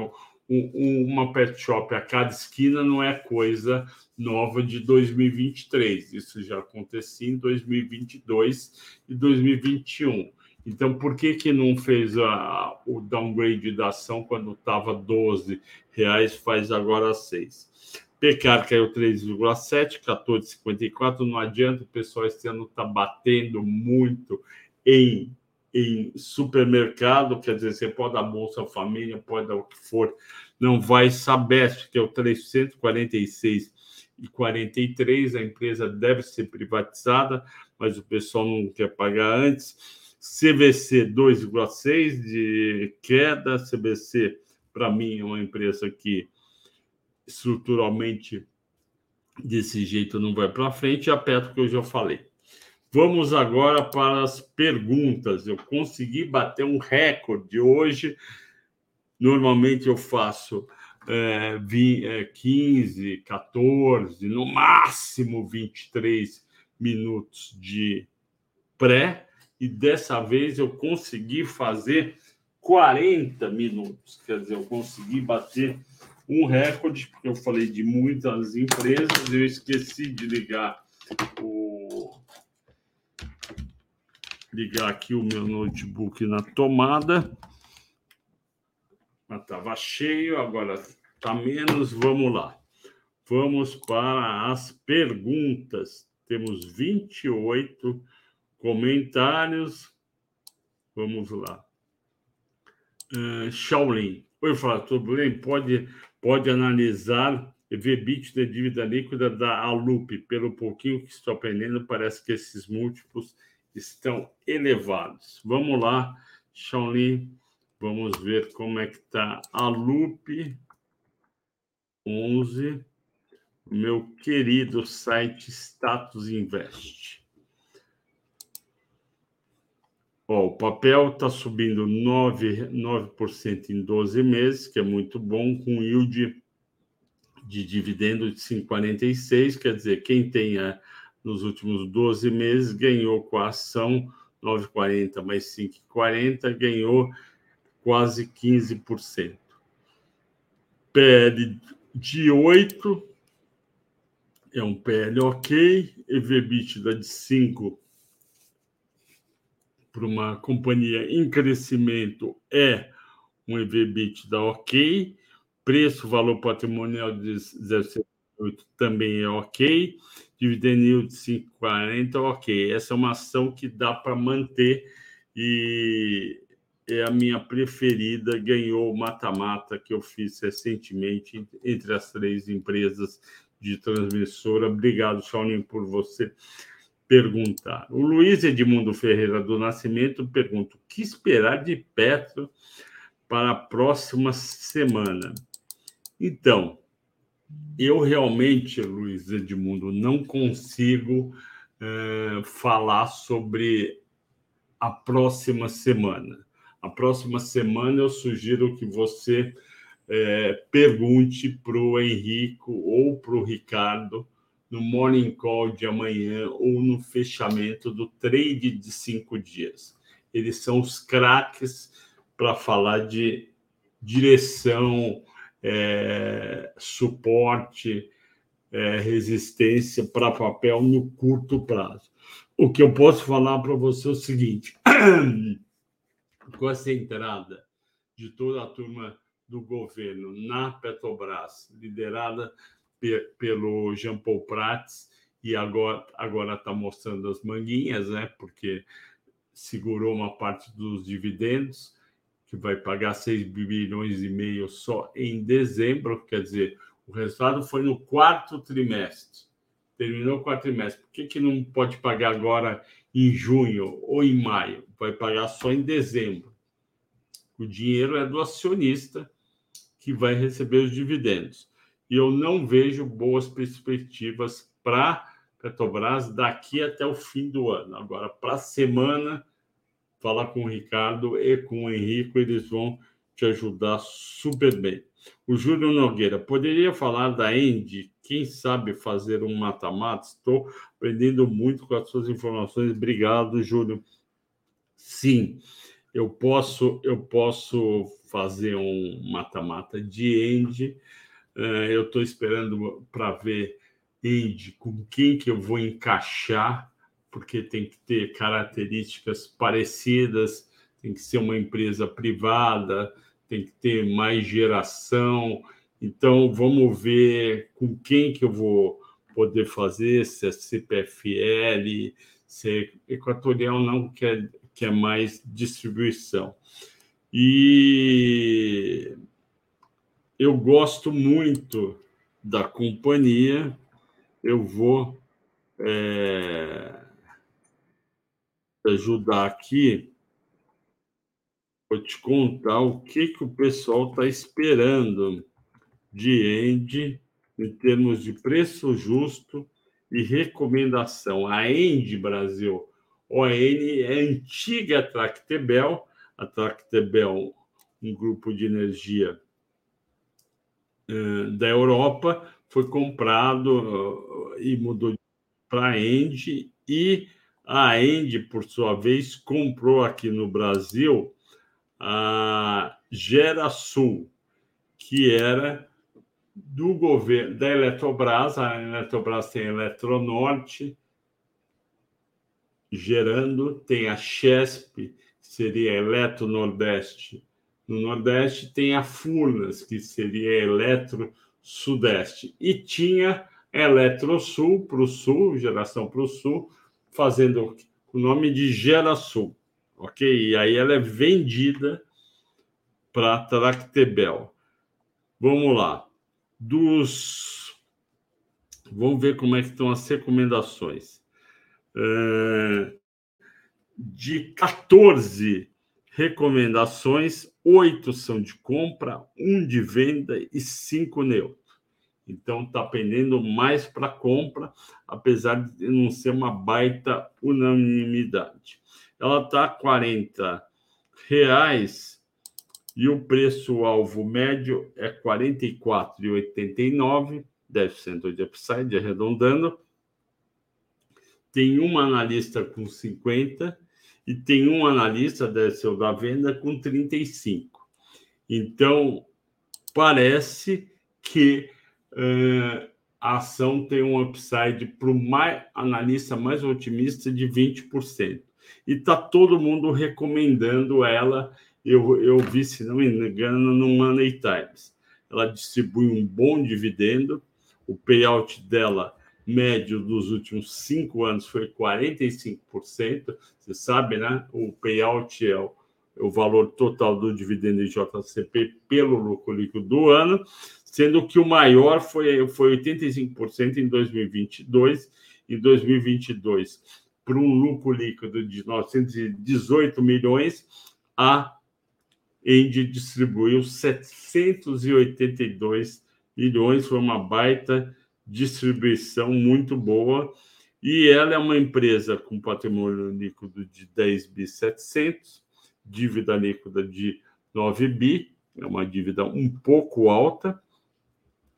uma pet shop a cada esquina não é coisa nova de 2023. Isso já acontecia em 2022 e 2021. Então, por que, que não fez a, o downgrade da ação quando estava 12 reais, faz agora 6? Pecar caiu 3,7, 14,54. Não adianta, o pessoal esse ano está batendo muito em, em supermercado, quer dizer, você pode dar Bolsa Família, pode dar o que for, não vai saber, que é o 346 e 43, a empresa deve ser privatizada, mas o pessoal não quer pagar antes. CVC 2,6 de queda. CVC, para mim, é uma empresa que estruturalmente desse jeito não vai para frente. A Petro, que eu já falei. Vamos agora para as perguntas. Eu consegui bater um recorde hoje. Normalmente eu faço é, 15, 14, é, no máximo 23 minutos de pré, e dessa vez eu consegui fazer 40 minutos, quer dizer, eu consegui bater um recorde, porque eu falei de muitas empresas, eu esqueci de ligar o ligar aqui o meu notebook na tomada. Estava cheio, agora está menos. Vamos lá. Vamos para as perguntas. Temos 28 comentários. Vamos lá. Uh, Shaolin. Oi, Flávio, tudo bem? Pode, pode analisar EVBIT da dívida líquida da Alup. Pelo pouquinho que estou aprendendo, parece que esses múltiplos estão elevados. Vamos lá, Shaolin. Vamos ver como é que está a Lupe 11, meu querido site Status Invest. Ó, o papel está subindo 9%, 9% em 12 meses, que é muito bom, com yield de dividendo de 5,46, quer dizer, quem tenha nos últimos 12 meses ganhou com a ação 9,40 mais 5,40, ganhou quase 15%. PL de 8 é um PL ok, EV/EBITDA de 5 para uma companhia em crescimento é um EV/EBITDA ok, preço valor patrimonial de 0,78 também é ok, dividend yield de 5,40 ok. Essa é uma ação que dá para manter e é a minha preferida, ganhou o mata-mata que eu fiz recentemente entre as três empresas de transmissora. Obrigado, Shaolin, por você perguntar. O Luiz Edmundo Ferreira do Nascimento pergunta: o que esperar de Petro para a próxima semana? Então, eu realmente, Luiz Edmundo, não consigo uh, falar sobre a próxima semana a próxima semana eu sugiro que você é, pergunte para o Henrico ou para o Ricardo no morning call de amanhã ou no fechamento do trade de cinco dias. Eles são os craques para falar de direção, é, suporte, é, resistência para papel no curto prazo. O que eu posso falar para você é o seguinte: com essa entrada de toda a turma do governo na Petrobras, liderada pe pelo Jean Paul Prats, e agora agora está mostrando as manguinhas, né? Porque segurou uma parte dos dividendos, que vai pagar 6 bilhões e meio só em dezembro, quer dizer, o resultado foi no quarto trimestre. Terminou o quarto trimestre. Por que, que não pode pagar agora em junho ou em maio? Vai pagar só em dezembro. O dinheiro é do acionista que vai receber os dividendos. E eu não vejo boas perspectivas para Petrobras daqui até o fim do ano. Agora, para a semana, falar com o Ricardo e com o Henrico, eles vão te ajudar super bem. O Júlio Nogueira, poderia falar da Endy? Quem sabe fazer um mata-mata? Estou aprendendo muito com as suas informações. Obrigado, Júlio. Sim eu posso eu posso fazer um mata-mata de end. Uh, eu estou esperando para ver end com quem que eu vou encaixar, porque tem que ter características parecidas, tem que ser uma empresa privada, tem que ter mais geração. Então vamos ver com quem que eu vou poder fazer, se é CPFL, se é Equatorial não quer que é mais distribuição. E eu gosto muito da companhia, eu vou é, ajudar aqui, vou te contar o que, que o pessoal está esperando de End em termos de preço justo e recomendação. A End Brasil, ON, é antiga Tractebel, a Tractebel, um grupo de energia uh, da Europa, foi comprado uh, e mudou para a End e a End, por sua vez, comprou aqui no Brasil a GeraSul, que era do governo da Eletrobras, a Eletrobras tem a Eletronorte gerando, tem a Chesp, seria Eletro Nordeste. No Nordeste tem a Furnas, que seria Eletro Sudeste. E tinha Eletrosul para o Sul, geração para o Sul, fazendo o nome de GeraSul. Ok? E aí ela é vendida para Tractebel. Vamos lá dos. Vamos ver como é que estão as recomendações. É... De 14 recomendações, oito são de compra, um de venda e cinco neutro. Então está pendendo mais para compra, apesar de não ser uma baita unanimidade. Ela está a 40 reais e o preço-alvo médio é R$ 44,89, deve ser de upside, arredondando. Tem um analista com 50 e tem um analista, deve ser o da venda, com 35. Então, parece que uh, a ação tem um upside para o analista mais otimista de 20%. E está todo mundo recomendando ela eu, eu vi, se não me engano, no Money Times. Ela distribui um bom dividendo, o payout dela médio dos últimos cinco anos foi 45%. Você sabe, né? O payout é o, é o valor total do dividendo de JCP pelo lucro líquido do ano, sendo que o maior foi, foi 85% em 2022. Em 2022, para um lucro líquido de 918 milhões, a Engie distribuiu 782 milhões, foi uma baita distribuição muito boa. E ela é uma empresa com patrimônio líquido de 10.700, dívida líquida de 9 bi, é uma dívida um pouco alta,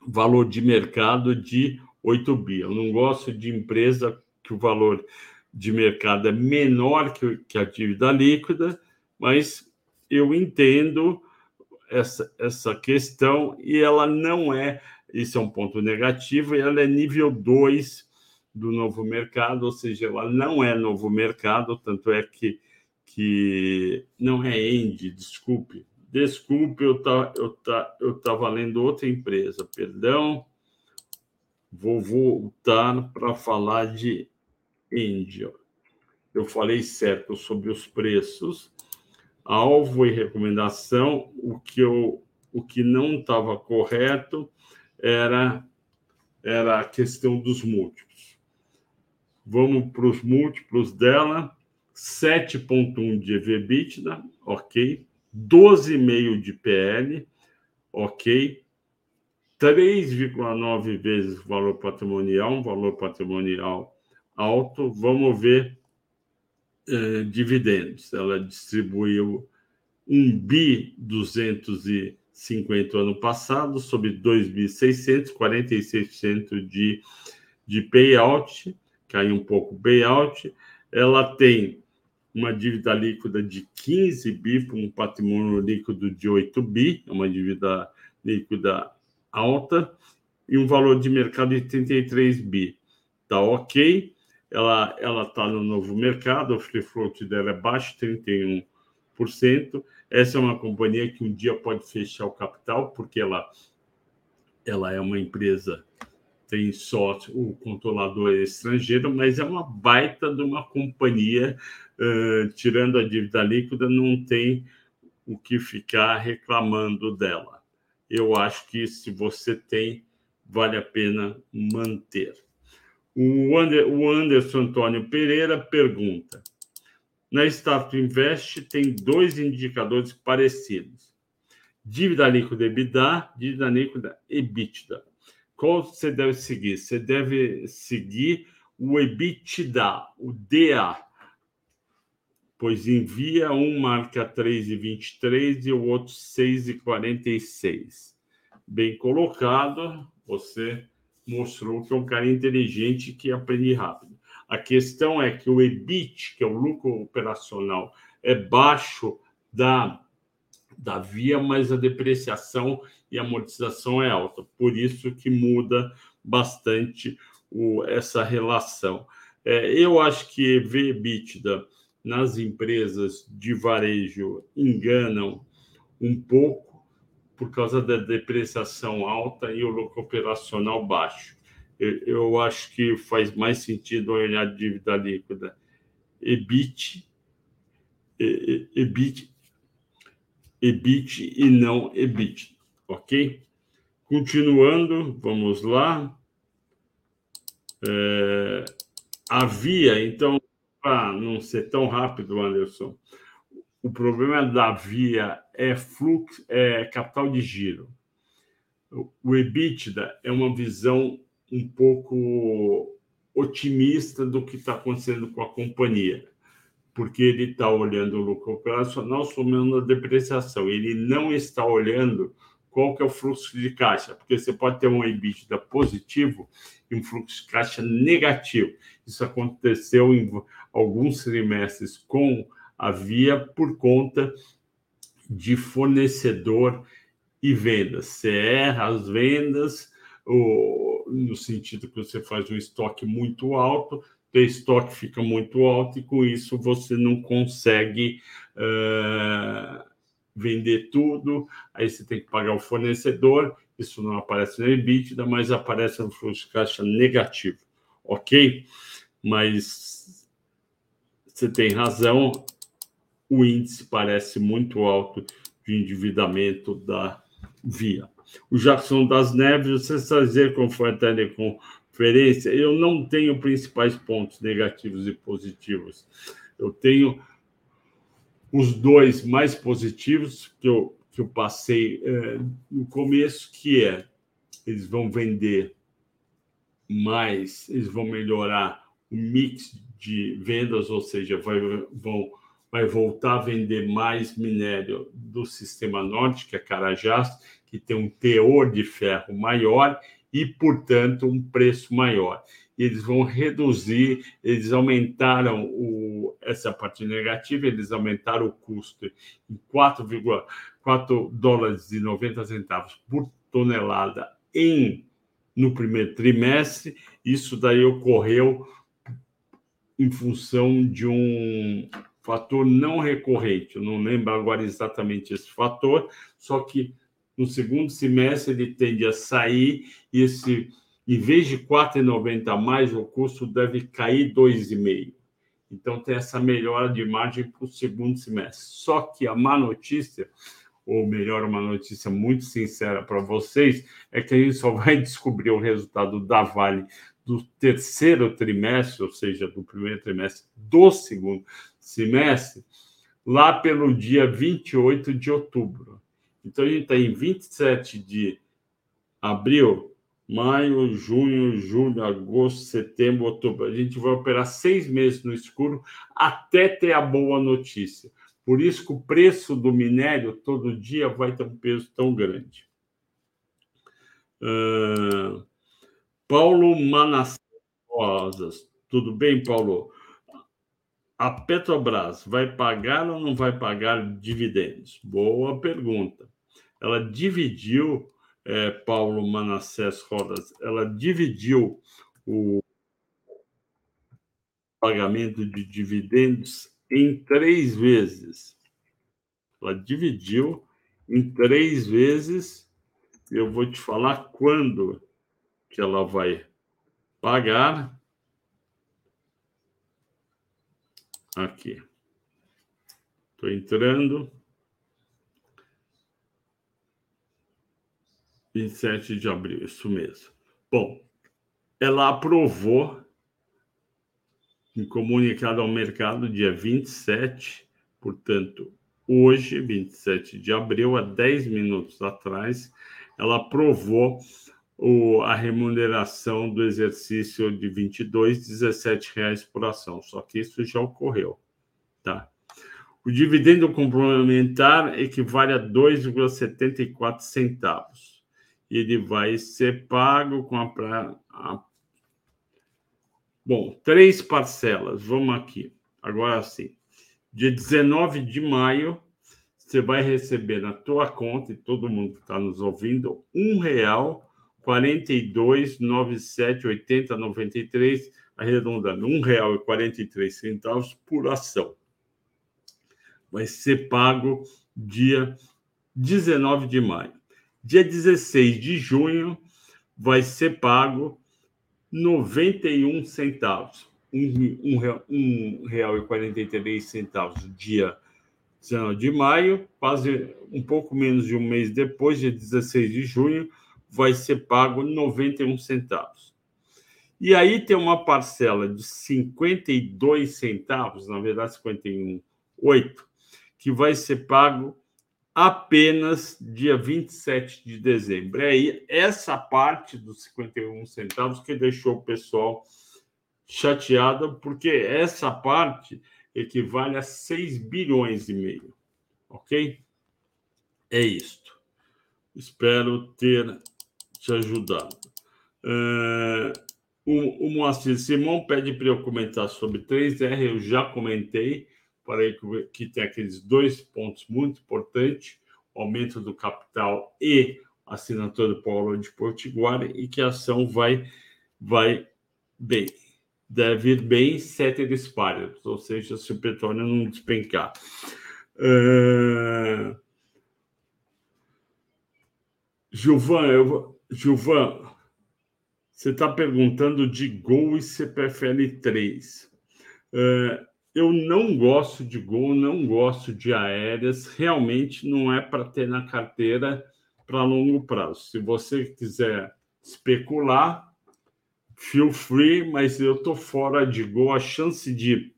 valor de mercado de 8 bi. Eu não gosto de empresa que o valor de mercado é menor que a dívida líquida, mas eu entendo essa, essa questão e ela não é, isso é um ponto negativo, ela é nível 2 do novo mercado, ou seja, ela não é novo mercado, tanto é que, que não é end, desculpe. Desculpe, eu tá, eu tá, eu estava lendo outra empresa, perdão. Vou voltar para falar de Angel. Eu falei certo sobre os preços alvo e recomendação, o que, eu, o que não estava correto era, era a questão dos múltiplos. Vamos para os múltiplos dela: 7,1 de EV/EBITDA, ok. 12,5 de PL, ok. 3,9 vezes o valor patrimonial, um valor patrimonial alto. Vamos ver eh, dividendos. Ela distribuiu 1 bi 250 ano passado, sobre 2.600, 46% de, de payout, caiu um pouco o payout. Ela tem uma dívida líquida de 15 bi para um patrimônio líquido de 8 bi, é uma dívida líquida alta, e um valor de mercado de 33 bi. Tá ok ela ela está no novo mercado, o free float dela é baixo, 31%. Essa é uma companhia que um dia pode fechar o capital, porque ela, ela é uma empresa, tem sócio, o controlador é estrangeiro, mas é uma baita de uma companhia, uh, tirando a dívida líquida, não tem o que ficar reclamando dela. Eu acho que se você tem, vale a pena manter. O, Ander, o Anderson Antônio Pereira pergunta: na Startup Invest tem dois indicadores parecidos: dívida líquida EBITDA, dívida líquida EBITDA. Qual você deve seguir? Você deve seguir o EBITDA, o DA, pois envia um marca 3,23 e o outro 6,46. Bem colocado, você mostrou que é um cara inteligente que aprende rápido. A questão é que o EBIT, que é o lucro operacional, é baixo da, da via, mas a depreciação e amortização é alta. Por isso que muda bastante o, essa relação. É, eu acho que ver EBITDA nas empresas de varejo enganam um pouco, por causa da depreciação alta e o lucro operacional baixo. Eu, eu acho que faz mais sentido olhar dívida líquida EBIT, EBIT, EBIT e não EBIT, ok? Continuando, vamos lá. É, havia, então, para não ser tão rápido, Anderson, o problema da via é fluxo, é capital de giro. O EBITDA é uma visão um pouco otimista do que está acontecendo com a companhia, porque ele está olhando o lucro operacional somando a depreciação. Ele não está olhando qual que é o fluxo de caixa, porque você pode ter um EBITDA positivo e um fluxo de caixa negativo. Isso aconteceu em alguns trimestres com havia por conta de fornecedor e vendas. Você erra as vendas, no sentido que você faz um estoque muito alto, o estoque fica muito alto e com isso você não consegue uh, vender tudo, aí você tem que pagar o fornecedor, isso não aparece no EBITDA, mas aparece no fluxo de caixa negativo, ok? Mas você tem razão, o índice parece muito alto de endividamento da Via. O Jackson das Neves, você está dizer como foi a eu não tenho principais pontos negativos e positivos. Eu tenho os dois mais positivos que eu, que eu passei é, no começo, que é eles vão vender mais, eles vão melhorar o mix de vendas, ou seja, vai, vão vai voltar a vender mais minério do sistema norte, que é Carajás, que tem um teor de ferro maior e, portanto, um preço maior. Eles vão reduzir, eles aumentaram o, essa parte negativa, eles aumentaram o custo em 4,4 dólares e 90 centavos por tonelada em no primeiro trimestre. Isso daí ocorreu em função de um fator não recorrente. Eu não lembro agora exatamente esse fator, só que no segundo semestre ele tende a sair e esse, em vez de 4,90 a mais, o custo deve cair 2,5. Então tem essa melhora de margem para o segundo semestre. Só que a má notícia, ou melhor, uma notícia muito sincera para vocês, é que a gente só vai descobrir o resultado da Vale do terceiro trimestre, ou seja, do primeiro trimestre do segundo semestre, lá pelo dia 28 de outubro. Então, a gente está em 27 de abril, maio, junho, julho, agosto, setembro, outubro. A gente vai operar seis meses no escuro até ter a boa notícia. Por isso que o preço do minério todo dia vai ter um peso tão grande. Uh, Paulo Manassas, tudo bem, Paulo? A Petrobras vai pagar ou não vai pagar dividendos? Boa pergunta. Ela dividiu, é, Paulo Manassés Rodas, ela dividiu o pagamento de dividendos em três vezes. Ela dividiu em três vezes. Eu vou te falar quando que ela vai pagar. Aqui. Estou entrando. 27 de abril, isso mesmo. Bom, ela aprovou em comunicado ao mercado dia 27, portanto, hoje, 27 de abril, há 10 minutos atrás, ela aprovou o, a remuneração do exercício de 22, 17 reais por ação. Só que isso já ocorreu, tá? O dividendo complementar equivale a 2,74 centavos. Ele vai ser pago com a, a Bom, três parcelas. Vamos aqui. Agora sim. Dia 19 de maio, você vai receber na tua conta, e todo mundo que está nos ouvindo, um real 42, 97, 80, 93, arredondando, um real e 43 centavos por ação. Vai ser pago dia 19 de maio. Dia 16 de junho vai ser pago 91 centavos. Um, um, um real e 43 centavos dia 19 de maio, quase um pouco menos de um mês depois, dia 16 de junho, vai ser pago 91 centavos. E aí tem uma parcela de 52 centavos, na verdade 51,8, que vai ser pago apenas dia 27 de dezembro. É aí essa parte dos 51 centavos que deixou o pessoal chateado, porque essa parte equivale a 6 bilhões e meio. Ok? É isto. Espero ter te ajudado. O, o Moacir Simão pede para eu comentar sobre 3R, eu já comentei Falei que, tem aqueles dois pontos muito importantes: o aumento do capital e a assinatura do Paulo de Potiguar, e que a ação vai, vai bem. Deve ir bem sete disparos, ou seja, se o petróleo não despencar. Uh... Gilvan, eu, Gilvan, você está perguntando de Gol e CPFL 3. Uh, eu não gosto de Gol, não gosto de aéreas, realmente não é para ter na carteira para longo prazo. Se você quiser especular, feel free, mas eu estou fora de Gol. A chance de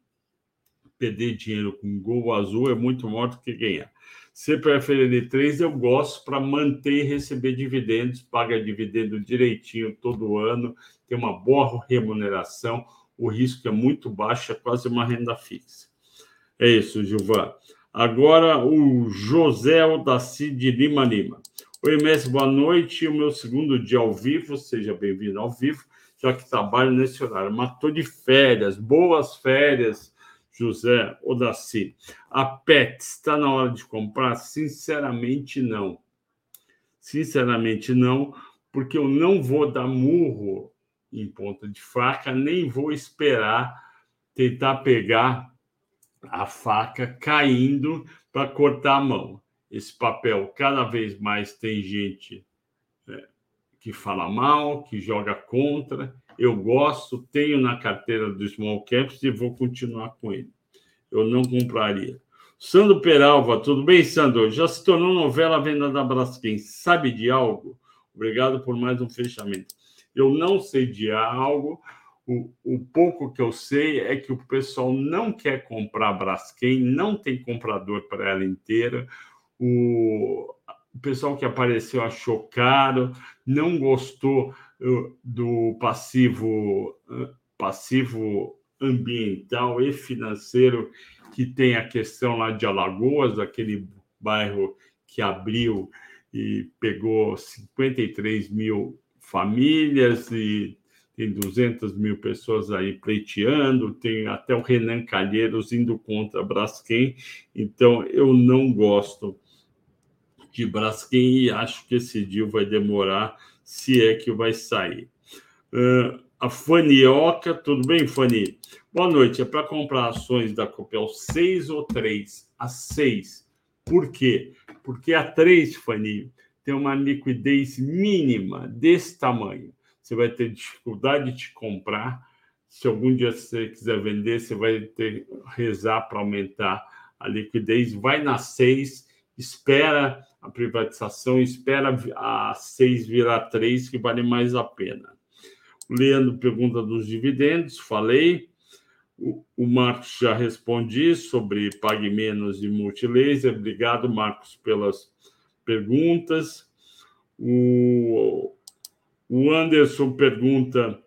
perder dinheiro com Gol azul é muito maior do que ganhar. CPFL 3 eu gosto para manter e receber dividendos, paga dividendo direitinho todo ano, tem uma boa remuneração o risco é muito baixo, é quase uma renda fixa. É isso, Gilvan. Agora o José Odaci de Lima Lima. Oi, mestre, boa noite. O meu segundo dia ao vivo, seja bem-vindo ao vivo, já que trabalho nesse horário. Matou de férias, boas férias, José Odaci. A PET está na hora de comprar? Sinceramente, não. Sinceramente, não, porque eu não vou dar murro em ponta de faca, nem vou esperar tentar pegar a faca caindo para cortar a mão. Esse papel, cada vez mais tem gente é, que fala mal, que joga contra. Eu gosto, tenho na carteira do Small Caps e vou continuar com ele. Eu não compraria. Sandro Peralva, tudo bem, Sandro? Já se tornou novela venda da Braskem. Sabe de algo? Obrigado por mais um fechamento. Eu não sei de algo. O, o, pouco que eu sei é que o pessoal não quer comprar Braskem, não tem comprador para ela inteira. O, o pessoal que apareceu achou caro, não gostou uh, do passivo, uh, passivo ambiental e financeiro que tem a questão lá de Alagoas, aquele bairro que abriu e pegou 53 mil famílias e tem 200 mil pessoas aí pleiteando, tem até o Renan Calheiros indo contra Braskem, então eu não gosto de Braskem e acho que esse dia vai demorar, se é que vai sair. Uh, a Fanioca, tudo bem, Fani? Boa noite, é para comprar ações da Copel 6 ou 3? A 6. Por quê? Porque a 3, Fani, tem uma liquidez mínima desse tamanho. Você vai ter dificuldade de comprar. Se algum dia você quiser vender, você vai ter rezar para aumentar a liquidez. Vai na 6, espera a privatização, espera a 6 virar 3, que vale mais a pena. O Leandro pergunta dos dividendos, falei. O, o Marcos já respondi sobre Pague Menos e Multilaser. Obrigado, Marcos, pelas perguntas. O, o Anderson pergunta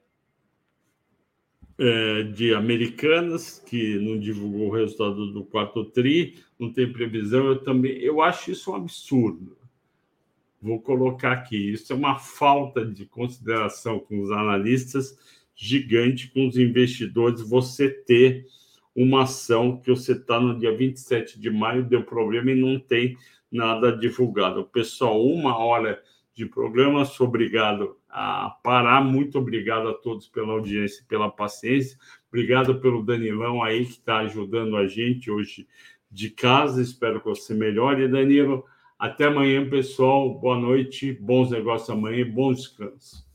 é, de Americanas, que não divulgou o resultado do quarto TRI, não tem previsão. Eu também eu acho isso um absurdo. Vou colocar aqui. Isso é uma falta de consideração com os analistas gigante, com os investidores. Você ter uma ação que você está no dia 27 de maio, deu problema e não tem nada divulgado. Pessoal, uma hora de programa. Sou obrigado a parar. Muito obrigado a todos pela audiência e pela paciência. Obrigado pelo Danilão aí que está ajudando a gente hoje de casa. Espero que você melhore, Danilo. Até amanhã, pessoal. Boa noite, bons negócios amanhã e bons descansos.